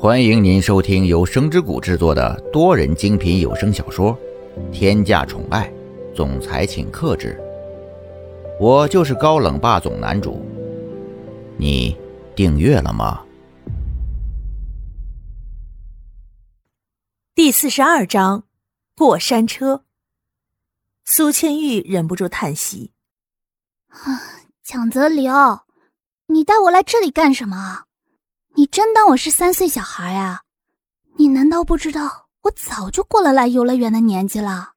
欢迎您收听由声之谷制作的多人精品有声小说《天价宠爱总裁请克制》，我就是高冷霸总男主。你订阅了吗？第四十二章过山车。苏千玉忍不住叹息：“啊，蒋泽流，你带我来这里干什么？”你真当我是三岁小孩呀？你难道不知道我早就过了来游乐园的年纪了？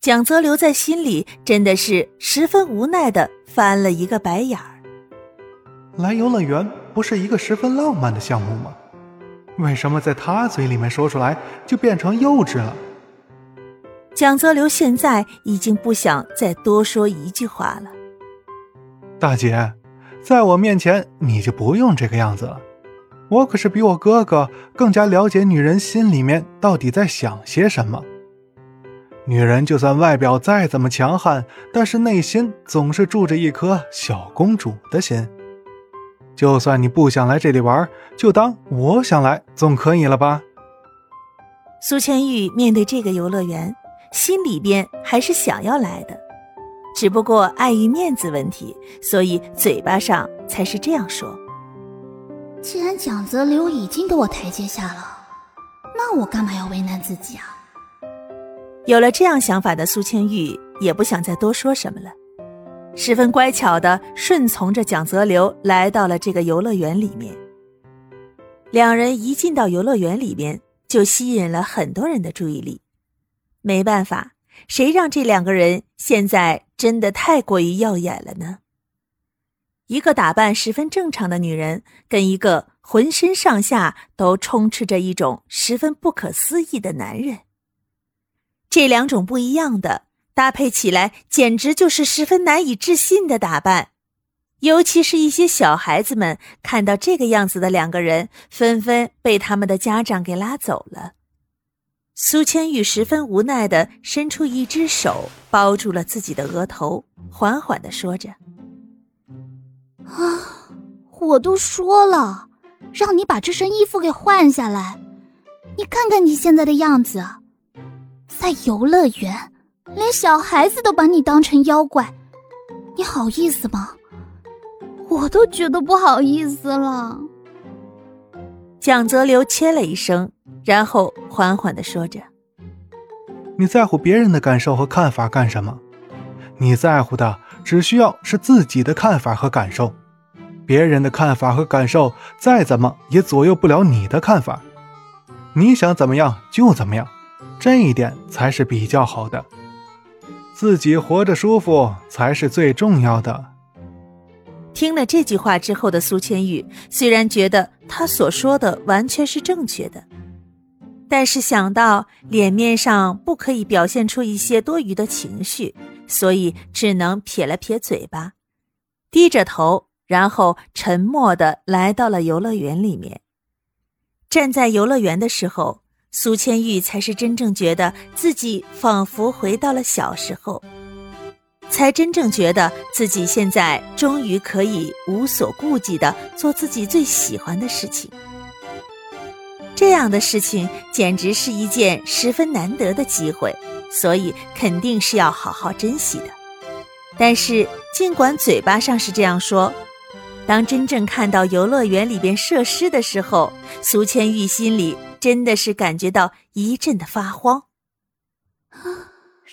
蒋泽流在心里真的是十分无奈的翻了一个白眼儿。来游乐园不是一个十分浪漫的项目吗？为什么在他嘴里面说出来就变成幼稚了？蒋泽流现在已经不想再多说一句话了。大姐。在我面前，你就不用这个样子了。我可是比我哥哥更加了解女人心里面到底在想些什么。女人就算外表再怎么强悍，但是内心总是住着一颗小公主的心。就算你不想来这里玩，就当我想来，总可以了吧？苏千玉面对这个游乐园，心里边还是想要来的。只不过碍于面子问题，所以嘴巴上才是这样说。既然蒋泽流已经给我台阶下了，那我干嘛要为难自己啊？有了这样想法的苏千玉也不想再多说什么了，十分乖巧的顺从着蒋泽流来到了这个游乐园里面。两人一进到游乐园里面，就吸引了很多人的注意力。没办法。谁让这两个人现在真的太过于耀眼了呢？一个打扮十分正常的女人，跟一个浑身上下都充斥着一种十分不可思议的男人，这两种不一样的搭配起来，简直就是十分难以置信的打扮。尤其是一些小孩子们看到这个样子的两个人，纷纷被他们的家长给拉走了。苏千玉十分无奈的伸出一只手，包住了自己的额头，缓缓的说着：“啊，我都说了，让你把这身衣服给换下来。你看看你现在的样子，在游乐园，连小孩子都把你当成妖怪，你好意思吗？我都觉得不好意思了。”蒋泽流切了一声。然后缓缓的说着：“你在乎别人的感受和看法干什么？你在乎的只需要是自己的看法和感受，别人的看法和感受再怎么也左右不了你的看法。你想怎么样就怎么样，这一点才是比较好的。自己活着舒服才是最重要的。”听了这句话之后的苏千玉，虽然觉得他所说的完全是正确的。但是想到脸面上不可以表现出一些多余的情绪，所以只能撇了撇嘴巴，低着头，然后沉默的来到了游乐园里面。站在游乐园的时候，苏千玉才是真正觉得自己仿佛回到了小时候，才真正觉得自己现在终于可以无所顾忌的做自己最喜欢的事情。这样的事情简直是一件十分难得的机会，所以肯定是要好好珍惜的。但是，尽管嘴巴上是这样说，当真正看到游乐园里边设施的时候，苏千玉心里真的是感觉到一阵的发慌。啊，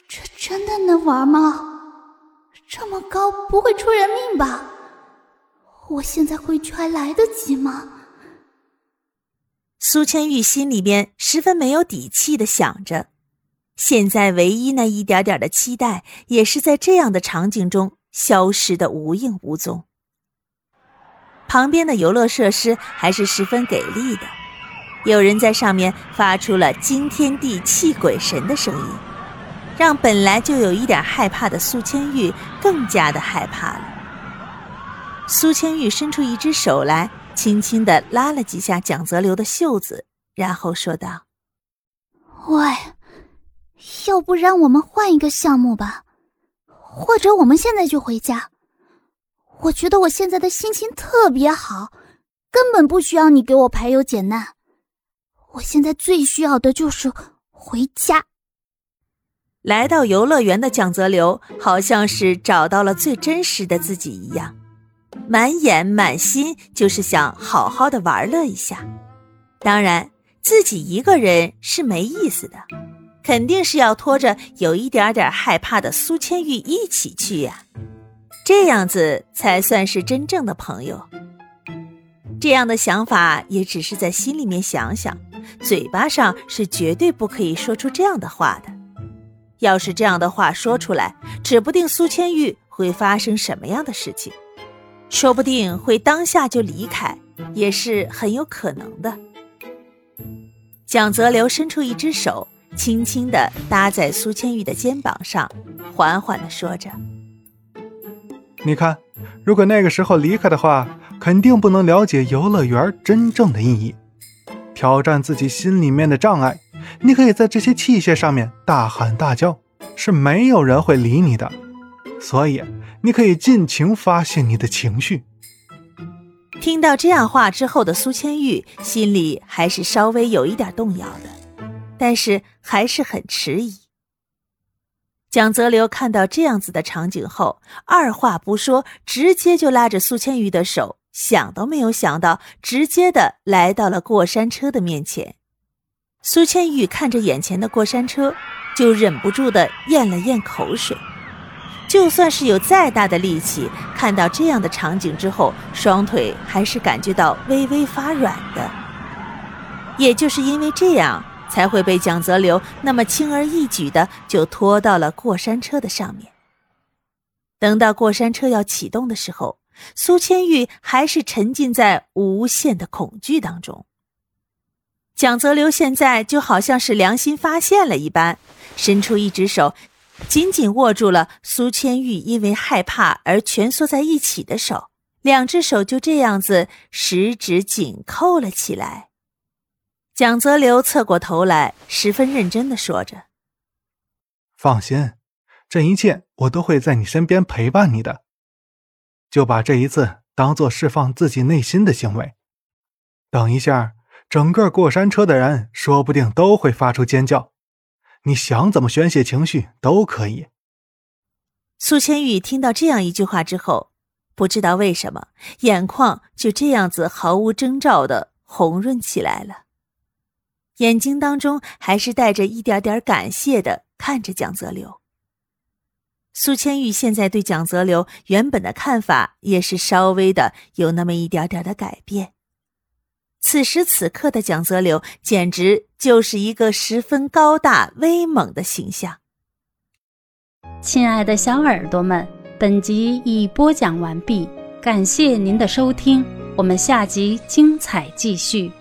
这真的能玩吗？这么高，不会出人命吧？我现在回去还来得及吗？苏千玉心里边十分没有底气的想着，现在唯一那一点点的期待，也是在这样的场景中消失的无影无踪。旁边的游乐设施还是十分给力的，有人在上面发出了惊天地泣鬼神的声音，让本来就有一点害怕的苏千玉更加的害怕了。苏千玉伸出一只手来。轻轻的拉了几下蒋泽流的袖子，然后说道：“喂，要不然我们换一个项目吧，或者我们现在就回家。我觉得我现在的心情特别好，根本不需要你给我排忧解难。我现在最需要的就是回家。来到游乐园的蒋泽流，好像是找到了最真实的自己一样，满眼满心就是想好好的玩乐一下。当然，自己一个人是没意思的，肯定是要拖着有一点点害怕的苏千玉一起去呀，这样子才算是真正的朋友。这样的想法也只是在心里面想想，嘴巴上是绝对不可以说出这样的话的。要是这样的话说出来，指不定苏千玉会发生什么样的事情，说不定会当下就离开，也是很有可能的。蒋泽流伸出一只手，轻轻地搭在苏千玉的肩膀上，缓缓地说着：“你看，如果那个时候离开的话。”肯定不能了解游乐园真正的意义，挑战自己心里面的障碍。你可以在这些器械上面大喊大叫，是没有人会理你的。所以，你可以尽情发泄你的情绪。听到这样话之后的苏千玉心里还是稍微有一点动摇的，但是还是很迟疑。蒋泽流看到这样子的场景后，二话不说，直接就拉着苏千玉的手。想都没有想到，直接的来到了过山车的面前。苏千玉看着眼前的过山车，就忍不住的咽了咽口水。就算是有再大的力气，看到这样的场景之后，双腿还是感觉到微微发软的。也就是因为这样，才会被蒋泽流那么轻而易举的就拖到了过山车的上面。等到过山车要启动的时候。苏千玉还是沉浸在无限的恐惧当中。蒋泽流现在就好像是良心发现了一般，伸出一只手，紧紧握住了苏千玉因为害怕而蜷缩在一起的手，两只手就这样子十指紧扣了起来。蒋泽流侧过头来，十分认真的说着：“放心，这一切我都会在你身边陪伴你的。”就把这一次当做释放自己内心的行为。等一下，整个过山车的人说不定都会发出尖叫。你想怎么宣泄情绪都可以。苏千玉听到这样一句话之后，不知道为什么眼眶就这样子毫无征兆的红润起来了，眼睛当中还是带着一点点感谢的看着蒋泽流。苏千玉现在对蒋泽流原本的看法也是稍微的有那么一点点的改变。此时此刻的蒋泽流简直就是一个十分高大威猛的形象。亲爱的小耳朵们，本集已播讲完毕，感谢您的收听，我们下集精彩继续。